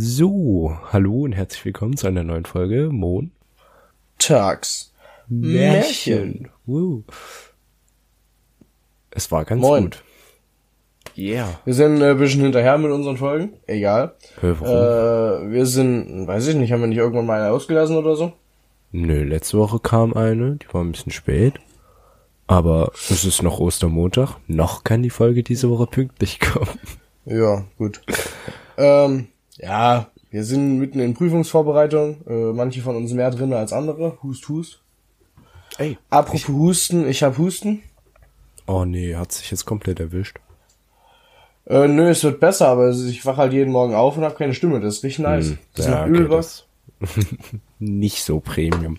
So, hallo und herzlich willkommen zu einer neuen Folge Mon Tags. Märchen. Woo. Es war ganz Moin. gut. Yeah. Wir sind ein bisschen hinterher mit unseren Folgen. Egal. Hä, warum? Äh, wir sind, weiß ich nicht, haben wir nicht irgendwann mal eine ausgelassen oder so? Nö, letzte Woche kam eine, die war ein bisschen spät. Aber es ist noch Ostermontag. Noch kann die Folge diese Woche pünktlich kommen. Ja, gut. ähm, ja, wir sind mitten in Prüfungsvorbereitung. Äh, manche von uns mehr drin als andere. Hust, hust. Ey. Apropos Husten, ich hab Husten. Oh nee, hat sich jetzt komplett erwischt. Äh, nö, es wird besser, aber ich wach halt jeden Morgen auf und hab keine Stimme. Das ist richtig nice. Das Hm, Ja, macht übel okay, was. Nicht so Premium.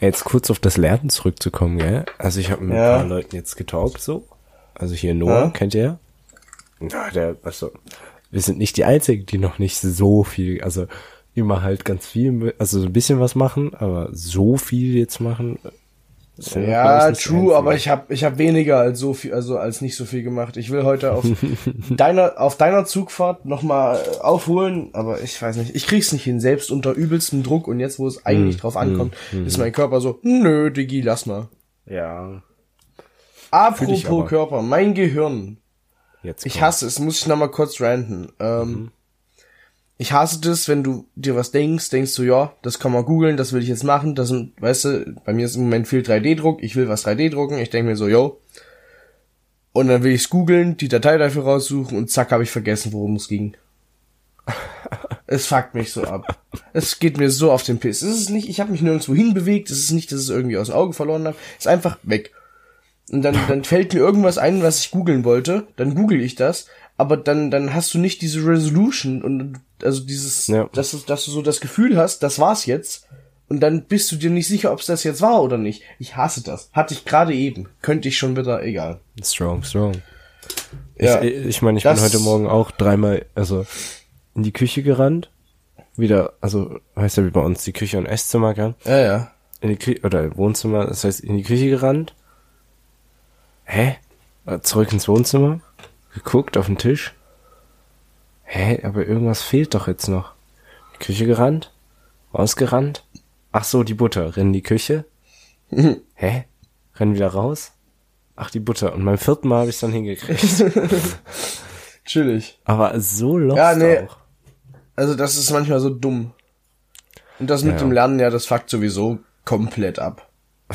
Jetzt kurz auf das Lernen zurückzukommen, gell? Also ich habe mit Ja. ein paar Leuten jetzt getalkt so. Also hier Noah, Ja. kennt ihr? Ja, der, also, wir sind nicht die Einzigen, die noch nicht so viel, also immer halt ganz viel, also so ein bisschen was machen, aber so viel jetzt machen. glaub Ja, true, aber ich habe ich hab weniger als so viel, also als nicht so viel gemacht. Ich will heute auf deiner auf deiner Zugfahrt nochmal aufholen, aber ich weiß nicht, ich krieg's nicht hin, selbst unter übelstem Druck und jetzt, wo es eigentlich Hm, drauf ankommt, ist mein Körper so, nö, Digi, lass mal. Ja, Apropos. Körper, mein Gehirn. Jetzt Ich hasse es, muss ich nochmal kurz ranten. Ähm, Ich hasse das, wenn du dir was denkst, denkst du, ja, das kann man googeln, das will ich jetzt machen, das sind, weißt du, bei mir ist im Moment viel 3D-Druck, ich will was 3D drucken, ich denke mir so, yo. Und dann will ich's googeln, die Datei dafür raussuchen und zack, habe ich vergessen, worum es ging. es fuckt mich so ab. Es geht mir so auf den Piss. Es ist nicht, ich habe mich nirgendwo hinbewegt, es ist nicht, dass es irgendwie aus dem Auge verloren habe, es ist einfach weg. Und dann, dann fällt mir irgendwas ein, was ich googeln wollte. Dann google ich das. Aber dann, dann hast du nicht diese Resolution und also dieses, Ja. dass, du, dass du so das Gefühl hast, das war's jetzt. Und dann bist du dir nicht sicher, ob es das jetzt war oder nicht. Ich hasse das. Hatte ich gerade eben. Könnte ich schon wieder, egal. Strong, strong. Ja. Ich, ich meine, ich bin heute Morgen auch dreimal, also in die Küche gerannt. Wieder, also heißt ja wie bei uns die Küche und Esszimmer, gell? Ja, ja. In die Küche, oder Wohnzimmer, das heißt in die Küche gerannt. Hä? Zurück ins Wohnzimmer. Geguckt auf den Tisch. Hä? Aber irgendwas fehlt doch jetzt noch. Küche gerannt. Rausgerannt. Ach so, die Butter. Renn in die Küche. Hä? Renn wieder raus. Ach, die Butter. Und beim vierten Mal habe ich dann hingekriegt. Chillig. Aber so lost Ja, nee. auch. Also das ist manchmal so dumm. Und das mit Ja. dem Lernen, ja, das fuckt sowieso komplett ab.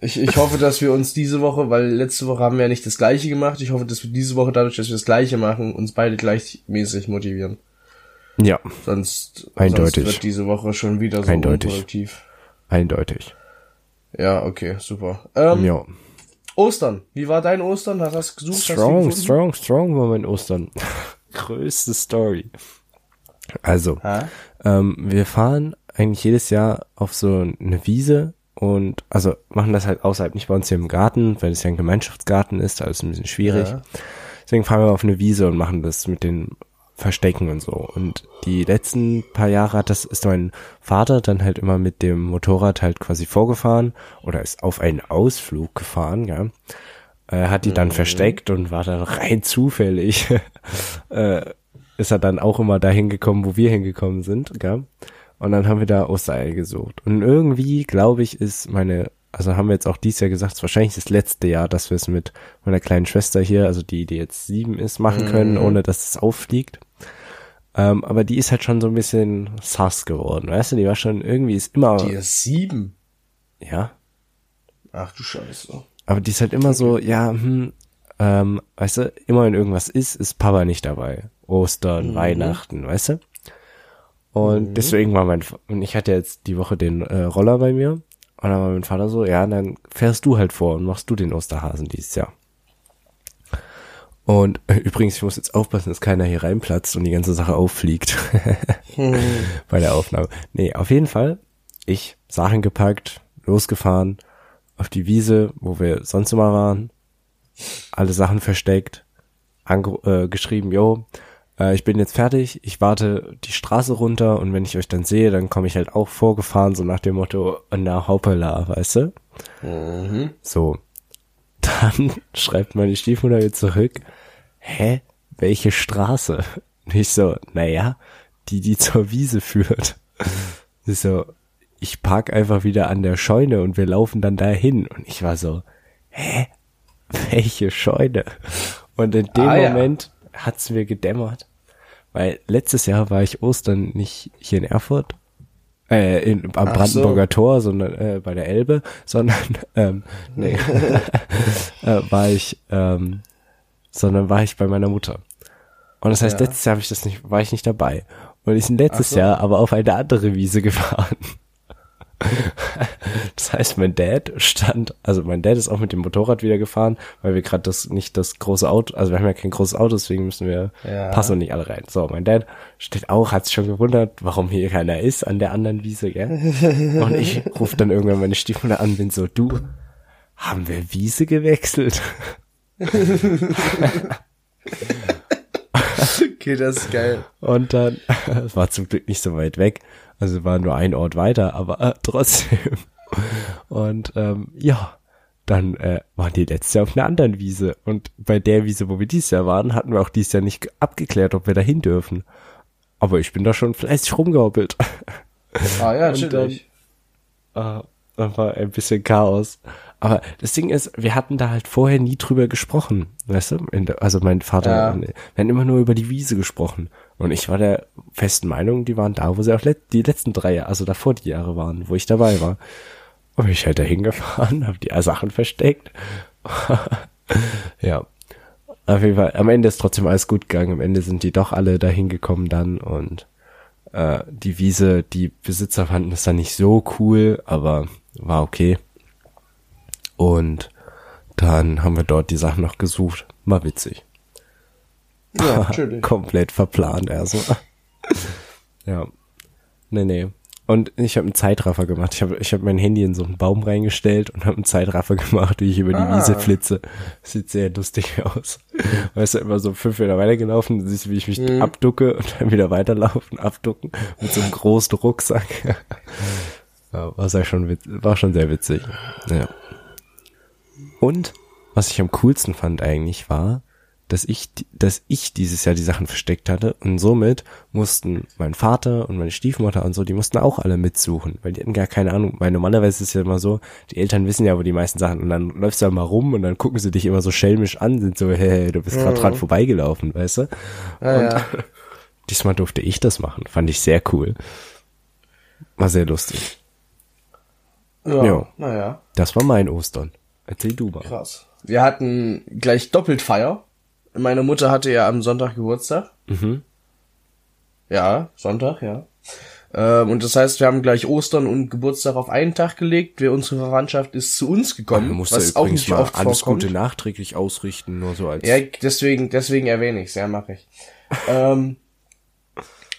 ich, ich hoffe, dass wir uns diese Woche, weil letzte Woche haben wir ja nicht das gleiche gemacht, ich hoffe, dass wir diese Woche dadurch, dass wir das gleiche machen, uns beide gleichmäßig motivieren. Ja, Sonst, Eindeutig. sonst wird diese Woche schon wieder so Eindeutig. unproduktiv. eindeutig. Ja, okay, super. Ähm, ja. Ostern. Wie war dein Ostern? Hast du das gesucht? Strong, strong, strong war mein Ostern. Größte Story. Also, ähm, wir fahren eigentlich jedes Jahr auf so eine Wiese und also machen das halt außerhalb, nicht bei uns hier im Garten, weil es ja ein Gemeinschaftsgarten ist, da ist ein bisschen schwierig. Ja. Deswegen fahren wir auf eine Wiese und machen das mit den Verstecken und so. Und die letzten paar Jahre hat das, ist mein Vater dann halt immer mit dem Motorrad halt quasi vorgefahren oder ist auf einen Ausflug gefahren, ja. Er hat die dann versteckt und war dann rein zufällig, äh, ist er dann auch immer dahin gekommen, wo wir hingekommen sind, gell? Und dann haben wir da Ostereier gesucht. Und irgendwie, glaube ich, ist meine, also haben wir jetzt auch dieses Jahr gesagt, es ist wahrscheinlich das letzte Jahr, dass wir es mit meiner kleinen Schwester hier, also die, die jetzt sieben ist, machen können, ohne dass es auffliegt. Ähm, aber die ist halt schon so ein bisschen sass geworden, weißt du? Die war schon irgendwie ist immer, Die ist sieben. ja, Ach du Scheiße. aber die ist halt immer so, ja, hm, ähm, weißt du, immer wenn irgendwas ist, ist Papa nicht dabei. Ostern, Weihnachten, weißt du? Und deswegen war mein, und ich hatte jetzt die Woche den äh, Roller bei mir. Und dann war mein Vater so, ja, dann fährst du halt vor und machst du den Osterhasen dieses Jahr. Und äh, übrigens, ich muss jetzt aufpassen, dass keiner hier reinplatzt und die ganze Sache auffliegt. Bei der Aufnahme. Nee, auf jeden Fall. Ich, Sachen gepackt, losgefahren, auf die Wiese, wo wir sonst immer waren. Alle Sachen versteckt, äh, geschrieben, yo, äh, ich bin jetzt fertig, ich warte die Straße runter und wenn ich euch dann sehe, dann komme ich halt auch vorgefahren, so nach dem Motto, na hoppala, weißt du? Mhm. So. Dann schreibt meine Stiefmutter jetzt zurück, hä, welche Straße? Und ich so, naja, die, die zur Wiese führt. Ich so, ich park einfach wieder an der Scheune und wir laufen dann dahin. Und ich war so, hä? Welche Scheune? Und in dem ah, Moment. Hat's mir gedämmert. Weil letztes Jahr war ich Ostern nicht hier in Erfurt, äh, in, am Ach Brandenburger so. Tor, sondern äh, bei der Elbe, sondern ähm, nee, äh, war ich, ähm, sondern war ich bei meiner Mutter. Und das heißt, ja. letztes Jahr habe ich das nicht, war ich nicht dabei. Und ich bin letztes so. Jahr aber auf eine andere Wiese gefahren. Das heißt, mein Dad stand, also mein Dad ist auch mit dem Motorrad wieder gefahren, weil wir gerade das nicht das große Auto, also wir haben ja kein großes Auto, deswegen müssen wir ja. passen nicht alle rein. So, mein Dad steht auch, hat sich schon gewundert, warum hier keiner ist an der anderen Wiese, gell? Und ich rufe dann irgendwann meine Stiefmutter an, bin so, du, haben wir Wiese gewechselt? okay, das ist geil. Und dann, es war zum Glück nicht so weit weg, also war nur ein Ort weiter, aber äh, trotzdem. Und ähm, ja, dann äh, waren die letzte auf einer anderen Wiese. Und bei der Wiese, wo wir dieses Jahr waren, hatten wir auch dieses Jahr nicht abgeklärt, ob wir dahin dürfen. Aber ich bin da schon fleißig rumgehoppelt. Ah ja, natürlich. Dann, äh, dann war ein bisschen Chaos. Aber das Ding ist, wir hatten da halt vorher nie drüber gesprochen, weißt du? Also mein Vater, ja. wir haben immer nur über die Wiese gesprochen. Und ich war der festen Meinung, die waren da, wo sie auch let die letzten drei Jahre, also davor die Jahre waren, wo ich dabei war. Und ich halt da hingefahren, habe die Sachen versteckt. ja. Auf jeden Fall, am Ende ist trotzdem alles gut gegangen. Am Ende sind die doch alle dahin gekommen dann und äh, die Wiese, die Besitzer fanden es dann nicht so cool, aber war okay. Und dann haben wir dort die Sachen noch gesucht. War witzig. Ja, natürlich. Komplett verplant, also. ja. Nee, nee. Und ich habe einen Zeitraffer gemacht. Ich habe ich hab mein Handy in so einen Baum reingestellt und habe einen Zeitraffer gemacht, wie ich über die ah. Wiese flitze. sieht sehr lustig aus. Weißt du, immer so fünf Meter weitergelaufen, du siehst, wie ich mich mhm. abducke und dann wieder weiterlaufen, abducken mit so einem großen Rucksack. ja, war, sehr schon, war schon sehr witzig. Ja. Und was ich am coolsten fand eigentlich war, dass ich, dass ich dieses Jahr die Sachen versteckt hatte und somit mussten mein Vater und meine Stiefmutter und so, die mussten auch alle mitsuchen, weil die hatten gar keine Ahnung, weil normalerweise ist es ja immer so, die Eltern wissen ja wo die meisten Sachen und dann läufst du ja mal rum und dann gucken sie dich immer so schelmisch an, sind so, hey, du bist gerade mhm. dran vorbeigelaufen, weißt du? Ja, und ja. diesmal durfte ich das machen, fand ich sehr cool. War sehr lustig. Ja, naja. Das war mein Ostern. Erzähl du mal. Krass. Wir hatten gleich doppelt Feier. Meine Mutter hatte ja am Sonntag Geburtstag. Mhm. Ja, Sonntag, ja. Ähm, und das heißt, wir haben gleich Ostern und Geburtstag auf einen Tag gelegt. Wir, unsere Verwandtschaft ist zu uns gekommen. Du musst was auch nicht oft alles vorkommt. Gute nachträglich ausrichten, nur so als. Ja, deswegen, deswegen erwähne ich's. Ja, mache ich. ähm,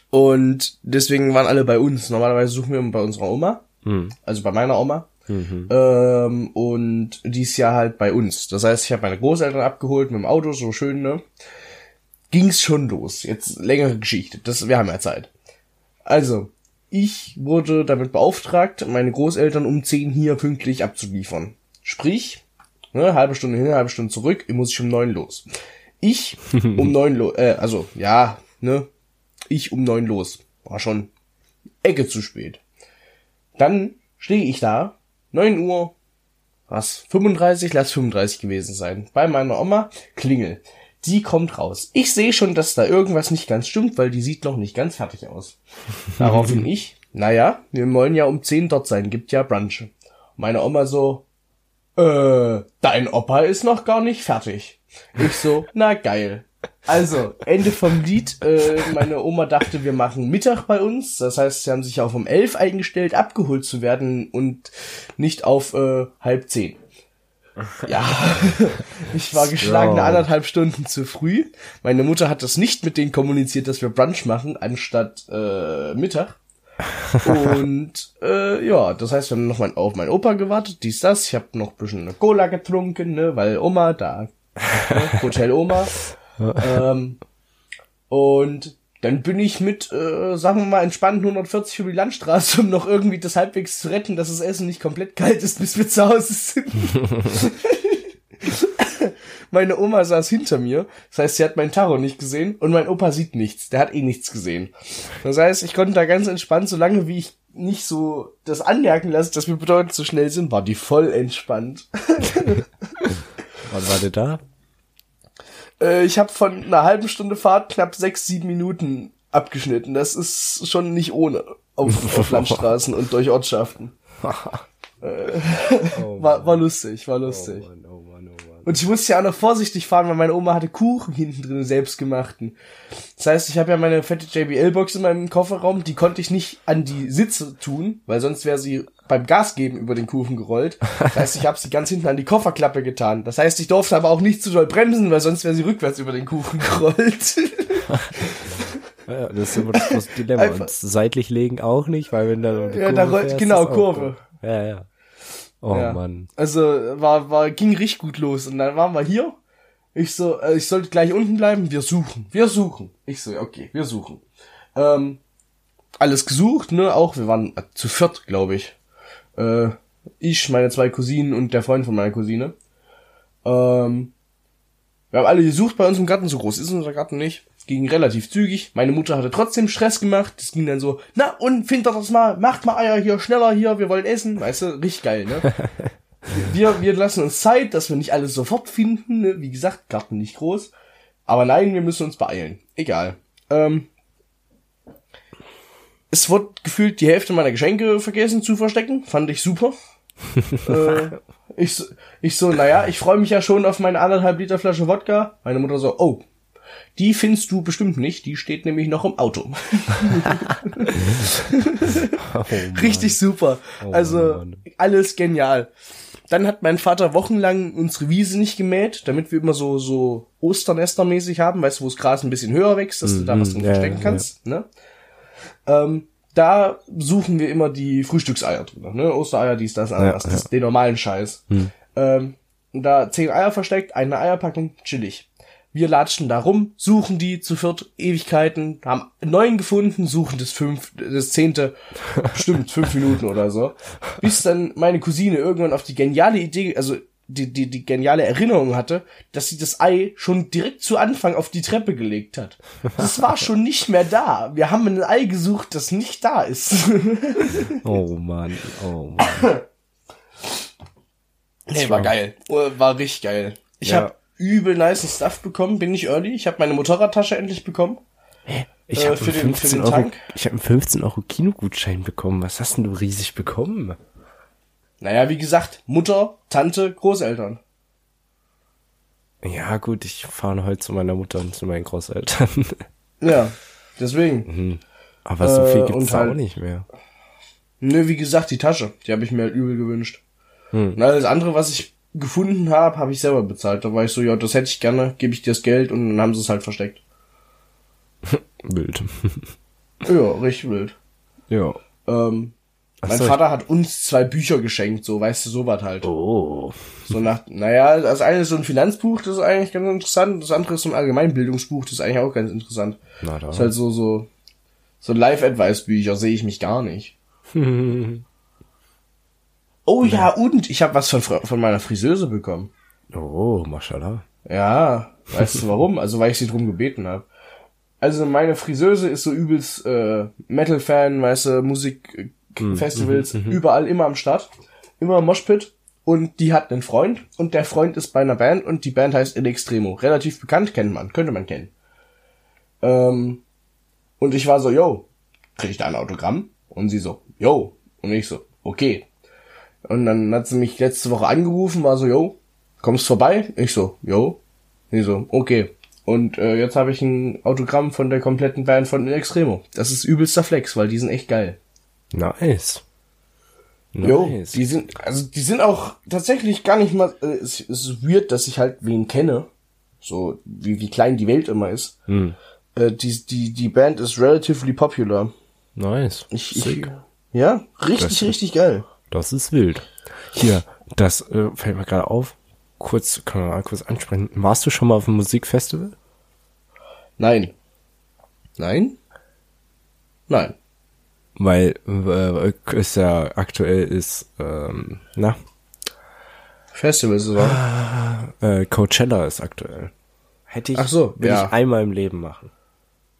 und deswegen waren alle bei uns. Normalerweise suchen wir bei unserer Oma. Mhm. Also bei meiner Oma. Mhm. Ähm, und dies Jahr halt bei uns. Das heißt, ich habe meine Großeltern abgeholt mit dem Auto, so schön, ne? Ging's schon los. Jetzt längere Geschichte. Das, wir haben ja Zeit. Also, ich wurde damit beauftragt, meine Großeltern um 10 hier pünktlich abzuliefern. Sprich, ne, halbe Stunde hin, halbe Stunde zurück, ich muss ich um neun los. Ich um neun los, äh, also, ja, ne, ich um neun los. War schon Ecke zu spät. Dann stehe ich da 9 Uhr, was, 35, lass 35 gewesen sein. Bei meiner Oma, Klingel. Die kommt raus. Ich sehe schon, dass da irgendwas nicht ganz stimmt, weil die sieht noch nicht ganz fertig aus. Daraufhin ich, naja, wir wollen ja um 10 dort sein, gibt ja Brunch. Meine Oma so, äh, dein Opa ist noch gar nicht fertig. Ich so, na geil. Also, Ende vom Lied. Äh, meine Oma dachte, wir machen Mittag bei uns. Das heißt, sie haben sich auf um elf eingestellt, abgeholt zu werden und nicht auf äh, halb zehn. Ja, ich war geschlagene anderthalb Stunden zu früh. Meine Mutter hat das nicht mit denen kommuniziert, dass wir Brunch machen, anstatt äh, Mittag. Und äh, ja, das heißt, wir haben noch mein, auf meinen Opa gewartet, dies, das. Ich habe noch ein bisschen Cola getrunken, ne, weil Oma da, ne, Hotel Oma ähm, und dann bin ich mit, äh, sagen wir mal, entspannt 140 über die Landstraße, um noch irgendwie das halbwegs zu retten, dass das Essen nicht komplett kalt ist, bis wir zu Hause sind. meine Oma saß hinter mir. Das heißt, sie hat meinen Tarot nicht gesehen und mein Opa sieht nichts. Der hat eh nichts gesehen. Das heißt, ich konnte da ganz entspannt, solange wie ich nicht so das anmerken lasse, dass wir bedeutend zu schnell sind, war die voll entspannt. Wann war der da? Äh, ich habe von einer halben Stunde Fahrt knapp sechs, sieben Minuten abgeschnitten. Das ist schon nicht ohne auf, auf Landstraßen und durch Ortschaften. äh, oh war, war lustig, war lustig. Oh Mann, oh Mann, oh Mann. Und ich musste ja auch noch vorsichtig fahren, weil meine Oma hatte Kuchen hinten drin, selbstgemachten. Das heißt, ich habe ja meine fette JBL-Box in meinem Kofferraum, die konnte ich nicht an die Sitze tun, weil sonst wäre sie beim Gas geben über den Kuchen gerollt. Das heißt, ich habe sie ganz hinten an die Kofferklappe getan. Das heißt, ich durfte aber auch nicht zu doll bremsen, weil sonst wäre sie rückwärts über den Kuchen gerollt. Ja, das ist immer das große Dilemma. Einfach. Und seitlich legen auch nicht, weil wenn die ja, da rollt, genau, Kurve. Ja, ja. Oh ja. Mann. Also war, war, ging richtig gut los. Und dann waren wir hier. Ich so, äh, ich sollte gleich unten bleiben. Wir suchen. Wir suchen. Ich so, okay, wir suchen. Ähm, alles gesucht, ne? Auch, wir waren zu viert, glaube ich. Äh, ich, meine zwei Cousinen und der Freund von meiner Cousine. Ähm, wir haben alle gesucht bei uns im Garten. So groß ist unser Garten nicht ging relativ zügig. Meine Mutter hatte trotzdem Stress gemacht. Das ging dann so, na und findet das mal, macht mal Eier hier, schneller hier, wir wollen essen. Weißt du, richtig geil, ne? wir, wir lassen uns Zeit, dass wir nicht alles sofort finden. Ne? Wie gesagt, Garten nicht groß. Aber nein, wir müssen uns beeilen. Egal. Ähm, es wurde gefühlt die Hälfte meiner Geschenke vergessen zu verstecken. Fand ich super. äh, ich, ich so, naja, ich freue mich ja schon auf meine anderthalb Liter Flasche Wodka. Meine Mutter so, oh, die findest du bestimmt nicht, die steht nämlich noch im Auto. oh Richtig super. Oh also alles genial. Dann hat mein Vater wochenlang unsere Wiese nicht gemäht, damit wir immer so so Osternestermäßig haben, weißt du, wo das Gras ein bisschen höher wächst, dass mm, du da was drin ja, verstecken kannst. Ja. Ne? Ähm, da suchen wir immer die Frühstückseier drin, ne? Ostereier, dies, das, anders, ja, das, den normalen Scheiß. Hm. Ähm, da zehn Eier versteckt, eine Eierpackung, chillig. Wir latschen da rum, suchen die zu viert Ewigkeiten, haben neun gefunden, suchen das fünf, das zehnte, bestimmt fünf Minuten oder so. Bis dann meine Cousine irgendwann auf die geniale Idee, also die, die, die geniale Erinnerung hatte, dass sie das Ei schon direkt zu Anfang auf die Treppe gelegt hat. Das war schon nicht mehr da. Wir haben ein Ei gesucht, das nicht da ist. oh Mann, oh Mann. Nee, war geil. War richtig geil. Ich ja. habe übel nice Stuff bekommen. Bin ich early. Ich habe meine Motorradtasche endlich bekommen. Hä? Ich äh, habe für, den, für den Euro, Tank. Ich habe einen 15 Euro Kinogutschein bekommen. Was hast denn du riesig bekommen? Naja, wie gesagt, Mutter, Tante, Großeltern. Ja, gut, ich fahre heute zu meiner Mutter und zu meinen Großeltern. Ja, deswegen. Mhm. Aber so viel äh, gibt's da halt, auch nicht mehr. Nö, wie gesagt, die Tasche, die habe ich mir halt übel gewünscht. Hm. Und alles andere, was ich gefunden habe, habe ich selber bezahlt. Da war ich so, ja, das hätte ich gerne, gebe ich dir das Geld und dann haben sie es halt versteckt. wild. ja, richtig wild. Ja. Ähm, mein so, Vater hat uns zwei Bücher geschenkt, so, weißt du, so was halt. Oh. So nach, naja, das eine ist so ein Finanzbuch, das ist eigentlich ganz interessant, das andere ist so ein Allgemeinbildungsbuch, das ist eigentlich auch ganz interessant. Na da. Das ist halt so, so, so Live-Advice-Bücher sehe ich mich gar nicht. Oh ja, und ich habe was von, von meiner Friseuse bekommen. Oh, mashallah. Ja, weißt du warum? Also weil ich sie drum gebeten habe. Also meine Friseuse ist so übelst äh, Metal-Fan, weißt du, Musikfestivals, mhm, mhm, überall immer am Start, immer im Moshpit. Und die hat einen Freund und der Freund ist bei einer Band und die Band heißt In Extremo. Relativ bekannt, kennt man, könnte man kennen. Ähm, und ich war so, yo, krieg ich da ein Autogramm? Und sie so, yo. Und ich so, okay, und dann hat sie mich letzte Woche angerufen, war so, yo, kommst vorbei? Ich so, yo. Ich so, okay. Und äh, jetzt habe ich ein Autogramm von der kompletten Band von Extremo. Das ist übelster Flex, weil die sind echt geil. Nice. Nice. Jo, die sind, also die sind auch tatsächlich gar nicht mal, äh, es, es ist weird, dass ich halt wen kenne. So, wie, wie klein die Welt immer ist. Hm. Äh, die, die, die Band ist relatively popular. Nice. Ich, ich, ja, richtig, richtig geil. Das ist wild. Hier, das äh, fällt mir gerade auf. Kurz, kann man mal kurz ansprechen. Warst du schon mal auf einem Musikfestival? Nein. Nein? Nein. Weil äh, es ja aktuell ist, ähm, na? Festivalsaison. Äh, Coachella ist aktuell. Hätte ich, Ach so, will ja. ich einmal im Leben machen.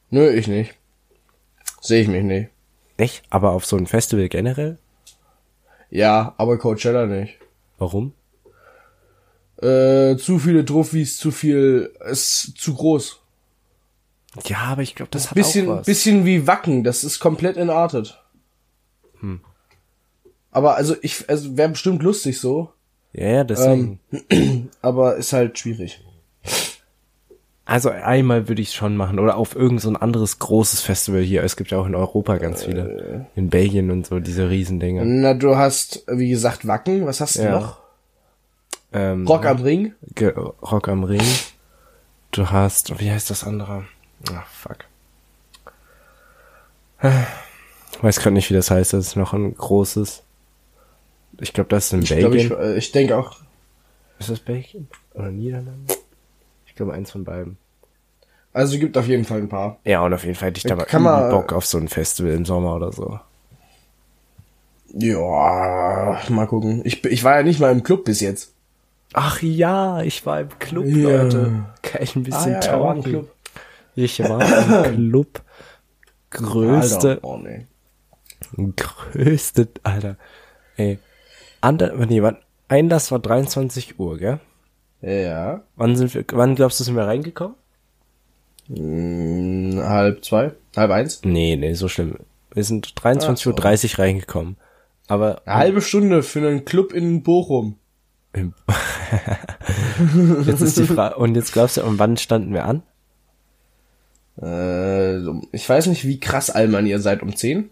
Nö, ich nicht. Sehe ich mich nicht. Nicht? Aber auf so ein Festival generell? Ja, aber Coachella nicht. Warum? Äh, zu viele Trophys, zu viel, ist zu groß. Ja, aber ich glaube, das hat Bisschen, auch was. bisschen wie Wacken, das ist komplett entartet. Hm. Aber also ich, also wäre bestimmt lustig so, ja, ja, deswegen. aber ist halt schwierig. Also einmal würde ich schon machen. Oder auf irgend so ein anderes großes Festival hier. Es gibt ja auch in Europa ganz Äh. viele. In Belgien und so, diese Riesendinger. Na, du hast, wie gesagt, Wacken, was hast du Ja. noch? Ähm, Rock am Ring? Rock am Ring. Du hast, wie heißt das andere? Ah, fuck. Weiß gerade nicht, wie das heißt. Das ist noch ein großes. Ich glaube, das ist in Ich Belgien. ich, äh, ich denke auch, Ist das Belgien? Oder Niederlande? Ich glaube, eins von beiden. also gibt auf jeden Fall ein paar. Ja, und auf jeden Fall hätte ich da mal Kann man- Bock auf so ein Festival im Sommer oder so. Ja, mal gucken. Ich, ich war ja nicht mal im Club bis jetzt. Ach ja, ich war im Club, Ja. Leute. Kann ich ein bisschen Ah, ja, war im? Club. Ich war im Club. Größte, Alter, oh nee. größte, Alter. Ey. Ander, nee, Einlass war 23 Uhr, gell? Ja. Wann sind wir, wann glaubst du, sind wir reingekommen? Hm, halb zwei, halb eins. Nee, nee, so schlimm. Wir sind 23.30 Uhr reingekommen. Aber Eine halbe Stunde für einen Club in Bochum. jetzt ist die Frage, und jetzt glaubst du, und wann standen wir an? Äh, ich weiß nicht, wie krass Allmann ihr seid um zehn.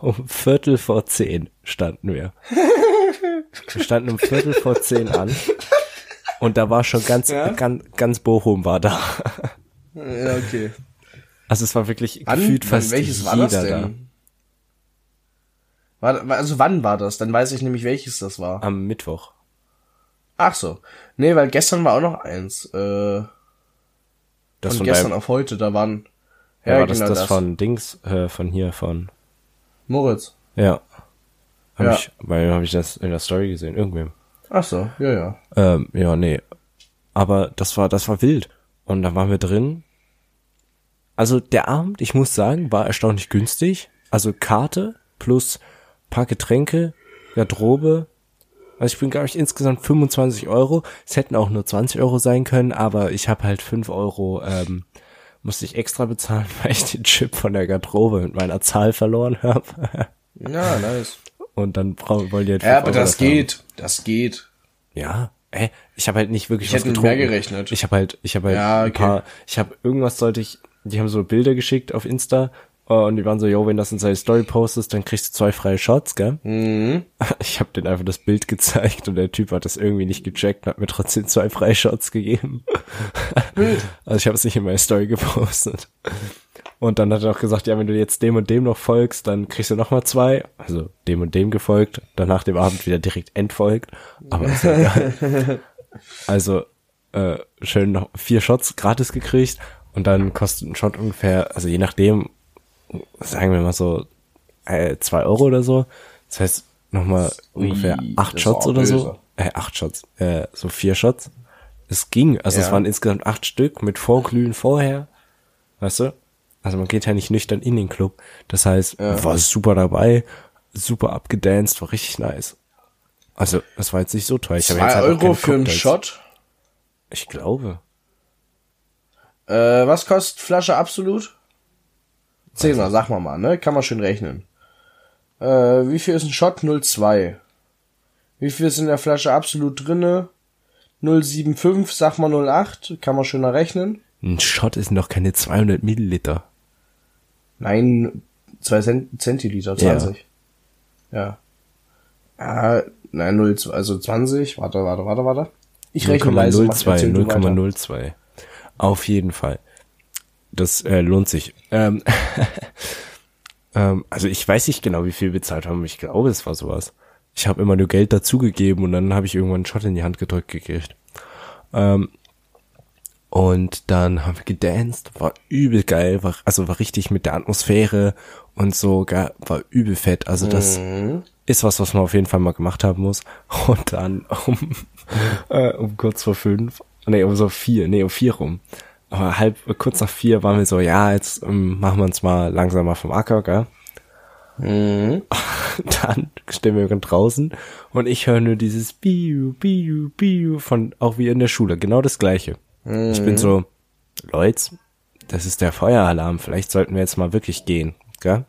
Um Viertel vor zehn standen wir. Wir standen um Viertel vor zehn an. Und da war schon ganz, Ja? ganz, ganz Bochum war da. Ja, okay. Also es war wirklich Wann, gefühlt fast welches war jeder das denn? War, also wann war das? Dann weiß ich nämlich, welches das war. da. Am Mittwoch. Ach so. Nee, weil gestern war auch noch eins. Äh, Das von von gestern deinem, auf heute, da waren. ja, war das, genau das von Dings, äh, von hier, von, Moritz. ja. Hab Ja. ich, weil habe ich das in der Story gesehen, irgendwem. Ach so, ja, ja. Ähm, ja, nee. Aber das war, das war wild. Und da waren wir drin. Also der Abend, ich muss sagen, war erstaunlich günstig. Also Karte plus paar Getränke, Garderobe. Also ich bin, glaube ich, insgesamt 25 Euro. Es hätten auch nur 20 Euro sein können, aber ich habe halt 5 Euro, ähm, musste ich extra bezahlen, weil ich den Chip von der Garderobe mit meiner Zahl verloren habe. Ja, nice. Und dann wollen die halt 5 Ja, aber Euro das haben. geht. Das geht. Ja, ey, ich habe halt nicht wirklich Ich was hätte mit getrunken. mehr gerechnet. Ich habe halt, ich habe halt Ja, ein okay. paar, ich habe irgendwas sollte ich, die haben so Bilder geschickt auf Insta äh, und die waren so, yo, wenn das in seine Story postest, dann kriegst du zwei freie Shots, gell? Mhm. Ich habe denen einfach das Bild gezeigt und der Typ hat das irgendwie nicht gecheckt und hat mir trotzdem zwei freie Shots gegeben. Also ich habe es nicht in meine Story gepostet. Und dann hat er auch gesagt, ja, wenn du jetzt dem und dem noch folgst, dann kriegst du noch mal zwei. Also dem und dem gefolgt, danach dem Abend wieder direkt entfolgt. Aber ist ja egal. Also äh, schön noch vier Shots gratis gekriegt und dann kostet ein Shot ungefähr, also je nachdem, sagen wir mal so äh, zwei Euro oder so. Das heißt nochmal ungefähr acht Shots oder so. Äh, acht Shots, äh, so vier Shots. Es ging, also es Ja. waren insgesamt acht Stück mit Vorglühen vorher. Weißt du? Also man geht ja nicht nüchtern in den Club. Das heißt, war super dabei, super abgedanced, war richtig nice. Also, das war jetzt nicht so teuer. Ich habe jetzt Zwei halt Euro für einen. Shot. Ich glaube. Äh, was kostet Flasche absolut? Zehnmal, sag mal mal, ne? Kann man schön rechnen. Äh, wie viel ist ein Shot? 0,2. Wie viel ist in der Flasche absolut drinne? 0,75, sag mal 0,8. Kann man schöner rechnen. Ein Shot ist noch keine 200 Milliliter. Nein, 2 Cent Zentiliter, 20. Ja. Ja, nein, 0, also 20. Warte, warte, warte, warte. Ich rechne leise. mach- 0,02, erzähl du weiter. 0,02. Auf jeden Fall. Das äh, lohnt sich. Ähm, ähm, also ich weiß nicht genau, wie viel wir bezahlt haben. Ich glaube, es war sowas. Ich habe immer nur Geld dazugegeben und dann habe ich irgendwann einen Shot in die Hand gedrückt gekriegt. Ähm, und dann haben wir gedanced, war übel geil, war, also war richtig mit der Atmosphäre und so, war übel fett. Also das, Mhm. ist was, was man auf jeden Fall mal gemacht haben muss. Und dann um, äh, um kurz vor fünf, nee, um so vier, nee, um vier rum. Aber halb, kurz nach vier waren wir so, ja, jetzt ähm, machen wir uns mal langsamer vom Acker, gell? Mhm. Dann stehen wir draußen und ich höre nur dieses Biu, Biu, Biu von, auch wie in der Schule, genau das gleiche. Mhm. Ich bin so, Leute, das ist der Feueralarm, vielleicht sollten wir jetzt mal wirklich gehen, gell?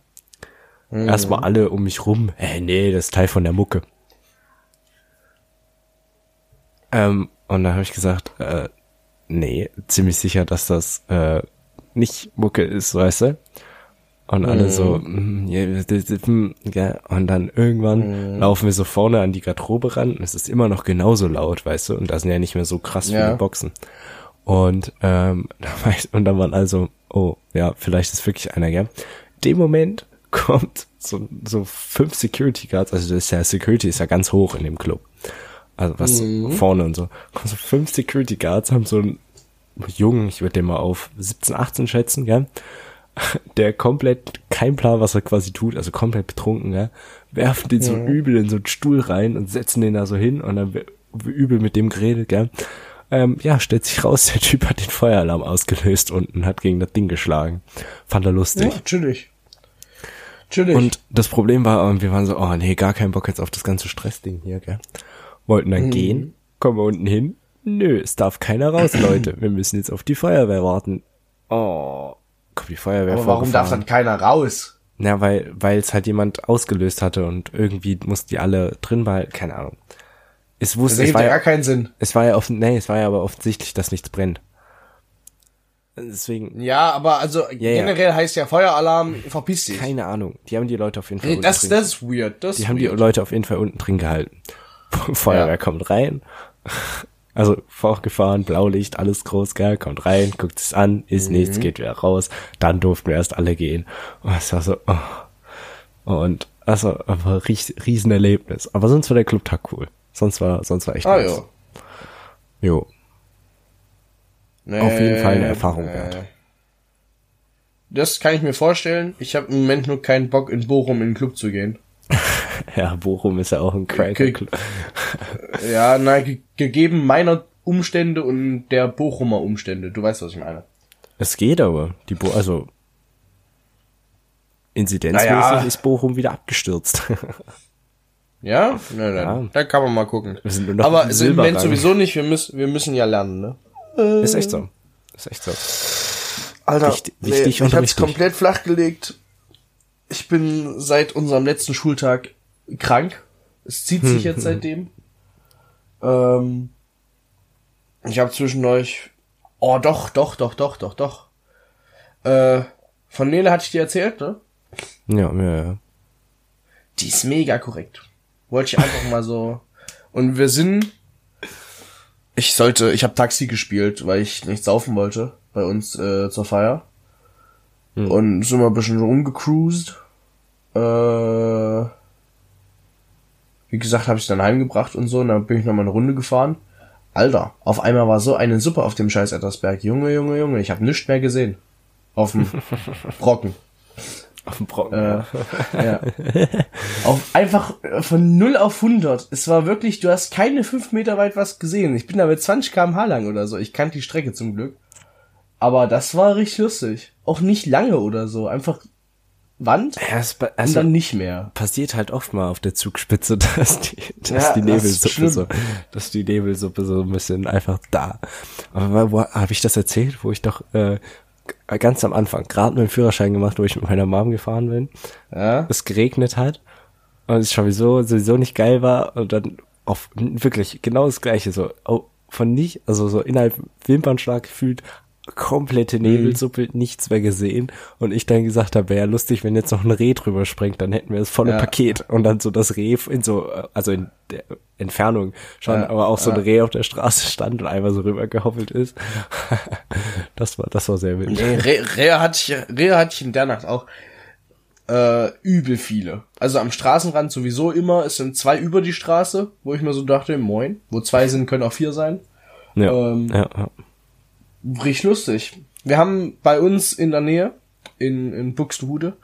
Mhm. Erstmal alle um mich rum, äh, nee, das ist Teil von der Mucke. Ähm, und dann habe ich gesagt, äh, nee, ziemlich sicher, dass das äh, nicht Mucke ist, weißt du? Und alle so, mm, ja, mm, ja, und dann irgendwann laufen wir so vorne an die Garderobe ran und es ist immer noch genauso laut, weißt du, und da sind ja nicht mehr so krass Ja. viele Boxen. Und, ähm, da war ich- und dann waren also, oh, ja, vielleicht ist wirklich einer, gell? Dem Moment kommt so, so fünf Security Guards, also das ist ja, Security ist ja ganz hoch in dem Club. Also was vorne und so. Kommen so fünf Security Guards, haben so einen Jungen, ich würde den mal auf 17, 18 schätzen, gell? Der komplett kein Plan, was er quasi tut, also komplett betrunken, gell? Werfen den so übel in so einen Stuhl rein und setzen den da so hin und dann wird übel mit dem geredet, gell? Ähm, ja, stellt sich raus, der Typ hat den Feueralarm ausgelöst und hat gegen das Ding geschlagen. Fand er lustig. Ja, chillig. Chillig. Und das Problem war, äh, wir waren so, oh nee, gar keinen Bock jetzt auf das ganze Stressding hier, gell? Wollten dann gehen, kommen wir unten hin. Nö, es darf keiner raus, Leute. Wir müssen jetzt auf die Feuerwehr warten. Oh, kommt die Feuerwehr Aber warum darf dann keiner raus? Na, weil, weil es halt jemand ausgelöst hatte und irgendwie mussten die alle drin behalten, keine Ahnung. Es Das wusste, es ergibt war ja ja, gar keinen Sinn. es war ja offen, nee, es war ja aber offensichtlich, dass nichts brennt. Deswegen, Ja, aber also ja. generell heißt ja Feueralarm, verpiss dich. keine Ahnung. Die haben die Leute auf jeden Fall Nee, unten das, drin- das ist weird. Das Die haben die weird. Leute auf jeden Fall unten drin gehalten. Feuerwehr Ja. kommt rein. Also vorgefahren, Blaulicht, alles groß, geil, kommt rein, guckt es an, ist Mhm. nichts, geht wieder raus. Dann durften wir erst alle gehen. Und es war so, oh. Und also aber ries, Riesenerlebnis. Aber sonst war der Clubtag cool. Sonst war, sonst war echt Ah, nice. ja. Jo. Nee, Auf jeden Fall eine Erfahrung wert. Das kann ich mir vorstellen. Ich habe im Moment nur keinen Bock, in Bochum in den Club zu gehen. Ja, Bochum ist ja auch ein cracker. Club. Ja, na, ge gegeben meiner Umstände und der Bochumer Umstände. Du weißt, was ich meine. Es geht aber. Die Bo also inzidenzmäßig Naja. ist Bochum wieder abgestürzt. Ja? Nein, nein. Ja. Da kann man mal gucken. Wir sind nur noch Aber im Moment sowieso nicht. Wir müssen, wir müssen ja lernen, ne? Ist echt so. Ist echt so. Alter, Wichtig- wichtig nee, ich hab's richtig. komplett flach gelegt. Ich bin seit unserem letzten Schultag krank. Es zieht sich jetzt seitdem. Ähm, ich habe zwischendurch. Oh, doch, doch, doch, doch, doch, doch. Äh, von Nele hatte ich dir erzählt, ne? Ja, ja, ja. Die ist mega korrekt. Wollte ich einfach mal so. Und wir sind. Ich sollte, ich habe Taxi gespielt, weil ich nicht saufen wollte bei uns äh, zur Feier. Und sind wir ein bisschen rumgecruised. Äh, wie gesagt, habe ich dann heimgebracht und so, und dann bin ich noch mal eine Runde gefahren. Alter, auf einmal war so eine Suppe auf dem scheiß Ettersberg. Junge, Junge, Junge, ich habe nichts mehr gesehen. Auf dem Brocken. Auf dem Brocken. Äh, ja. Auf, einfach äh, von 0 auf 100. Es war wirklich, du hast keine 5 Meter weit was gesehen. Ich bin da mit 20 km/h lang oder so. Ich kannte die Strecke zum Glück. Aber das war richtig lustig. Auch nicht lange oder so. Einfach Wand ja, es pa- und also dann nicht mehr. passiert halt oft mal auf der Zugspitze, dass die, dass Ja, die das Nebelsuppe schlimm. so, dass die Nebelsuppe so ein bisschen einfach da. Aber wo habe ich das erzählt, wo ich doch äh, ganz am Anfang gerade mit dem Führerschein gemacht, wo ich mit meiner Mom gefahren bin, Ja? es geregnet hat und es sowieso sowieso nicht geil war und dann auf wirklich genau das gleiche so von nicht also so innerhalb Wimpernschlag gefühlt komplette Nebelsuppe, nichts mehr gesehen und ich dann gesagt habe, wäre ja lustig, wenn jetzt noch ein Reh drüber springt, dann hätten wir das volle Ja. Paket und dann so das Reh in so, also in der Entfernung schon, Ja, aber auch so ein. Reh auf der Straße stand und einmal so rübergehoppelt ist. das war, das war sehr wild. Nee, Re Rehe hatte ich, Rehe hatte ich in der Nacht auch äh, übel viele. Also am Straßenrand sowieso immer. Es sind zwei über die Straße, wo ich mir so dachte, moin. Wo zwei sind, können auch vier sein. Ja, ähm, ja, ja. Richtig lustig. Wir haben bei uns in der Nähe, in, in Buxtehude,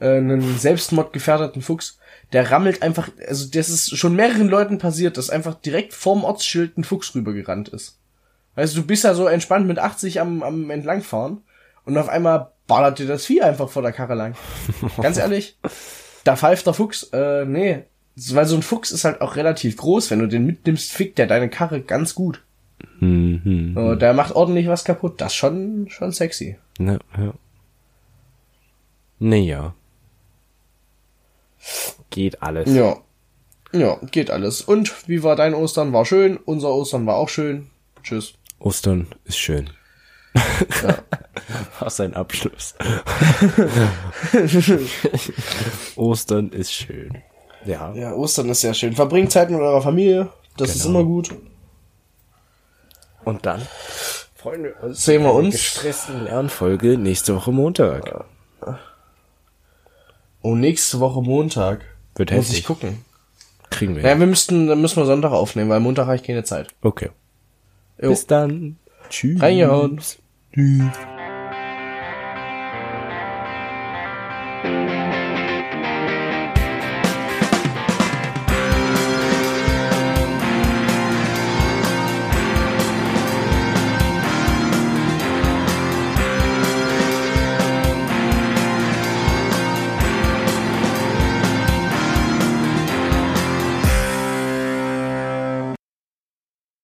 äh, einen selbstmordgefährdeten Fuchs. Der rammelt einfach, also das ist schon mehreren Leuten passiert, dass einfach direkt vorm Ortsschild ein Fuchs rübergerannt ist. Weißt du, du bist ja so entspannt mit 80 am, am entlangfahren und auf einmal ballert dir das Vieh einfach vor der Karre lang. Ganz ehrlich, da pfeift der Fuchs, äh, nee. Weil so ein Fuchs ist halt auch relativ groß, wenn du den mitnimmst, fickt der deine Karre ganz gut. Mhm. So, der macht ordentlich was kaputt. Das ist schon, schon sexy. Ja, ja. Naja. Geht alles. Ja. Ja, geht alles. Und wie war dein Ostern? War schön. Unser Ostern war auch schön. Tschüss. Ostern ist schön. War sein Abschluss. Ostern ist schön. Ja. Ja, Ostern ist sehr schön. Verbringt Zeit mit eurer Familie. Das ist Genau. immer gut. Und dann uns. Sehen wir uns. Gestressten Lernfolge nächste Woche Montag. Oh, nächste Woche Montag. Wird Muss heftig. ich gucken. Kriegen wir. Ja, wir müssten, dann müssen wir Sonntag aufnehmen, weil Montag habe ich keine Zeit. Okay. Jo. Bis dann. Tschüss. Reingehauen. Tschüss.